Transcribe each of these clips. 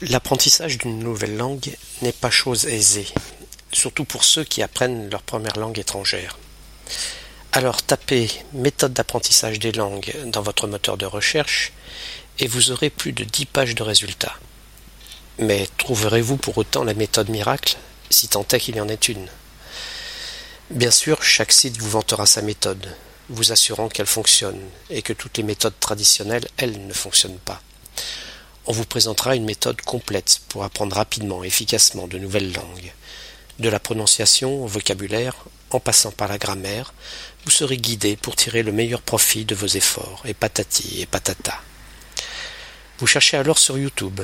L'apprentissage d'une nouvelle langue n'est pas chose aisée, surtout pour ceux qui apprennent leur première langue étrangère. Alors tapez méthode d'apprentissage des langues dans votre moteur de recherche et vous aurez plus de 10 pages de résultats. Mais trouverez-vous pour autant la méthode miracle, si tant est qu'il y en ait une? Bien sûr, chaque site vous vantera sa méthode, vous assurant qu'elle fonctionne et que toutes les méthodes traditionnelles, elles, ne fonctionnent pas. On vous présentera une méthode complète pour apprendre rapidement et efficacement de nouvelles langues. De la prononciation au vocabulaire, en passant par la grammaire, vous serez guidé pour tirer le meilleur profit de vos efforts, et patati et patata. Vous cherchez alors sur YouTube,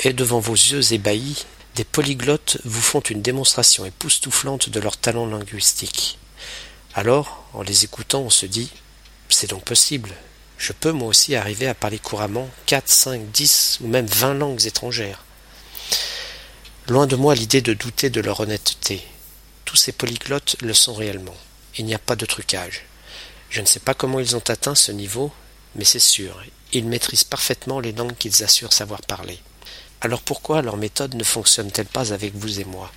et devant vos yeux ébahis, des polyglottes vous font une démonstration époustouflante de leur talent linguistique. Alors, en les écoutant, on se dit C'est donc possible. Je peux moi aussi arriver à parler couramment quatre, cinq, dix ou même vingt langues étrangères. Loin de moi l'idée de douter de leur honnêteté. Tous ces polyglottes le sont réellement. Il n'y a pas de trucage. Je ne sais pas comment ils ont atteint ce niveau, mais c'est sûr, ils maîtrisent parfaitement les langues qu'ils assurent savoir parler. Alors pourquoi leur méthode ne fonctionne-t-elle pas avec vous et moi?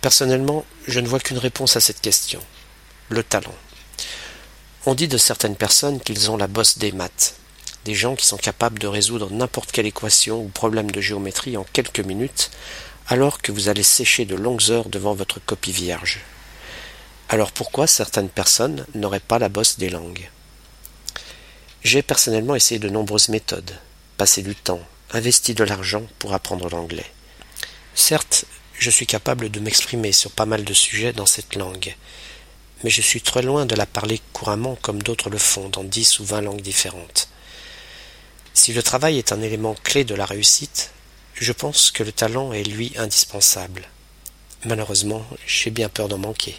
Personnellement, je ne vois qu'une réponse à cette question. Le talent. On dit de certaines personnes qu'ils ont la bosse des maths. Des gens qui sont capables de résoudre n'importe quelle équation ou problème de géométrie en quelques minutes, alors que vous allez sécher de longues heures devant votre copie vierge. Alors pourquoi certaines personnes n'auraient pas la bosse des langues? J'ai personnellement essayé de nombreuses méthodes, passé du temps, investi de l'argent pour apprendre l'anglais. Certes, je suis capable de m'exprimer sur pas mal de sujets dans cette langue, mais je suis très loin de la parler couramment comme d'autres le font dans dix ou vingt langues différentes. Si le travail est un élément clé de la réussite, je pense que le talent est lui indispensable. Malheureusement, j'ai bien peur d'en manquer.